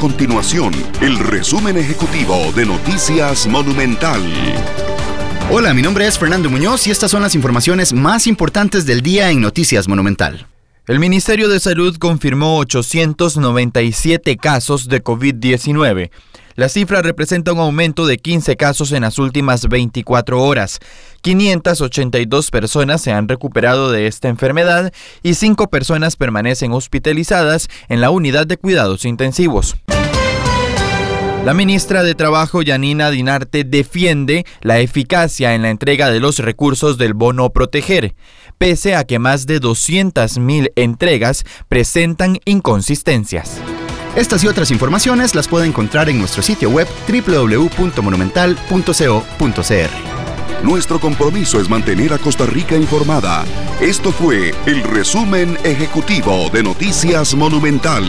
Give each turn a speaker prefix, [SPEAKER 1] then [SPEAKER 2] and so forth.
[SPEAKER 1] continuación el resumen ejecutivo de Noticias Monumental.
[SPEAKER 2] Hola, mi nombre es Fernando Muñoz y estas son las informaciones más importantes del día en Noticias Monumental.
[SPEAKER 3] El Ministerio de Salud confirmó 897 casos de COVID-19. La cifra representa un aumento de 15 casos en las últimas 24 horas. 582 personas se han recuperado de esta enfermedad y 5 personas permanecen hospitalizadas en la unidad de cuidados intensivos. La ministra de Trabajo, Yanina Dinarte, defiende la eficacia en la entrega de los recursos del bono proteger, pese a que más de 200.000 entregas presentan inconsistencias.
[SPEAKER 2] Estas y otras informaciones las puede encontrar en nuestro sitio web www.monumental.co.cr.
[SPEAKER 1] Nuestro compromiso es mantener a Costa Rica informada. Esto fue el resumen ejecutivo de Noticias Monumental.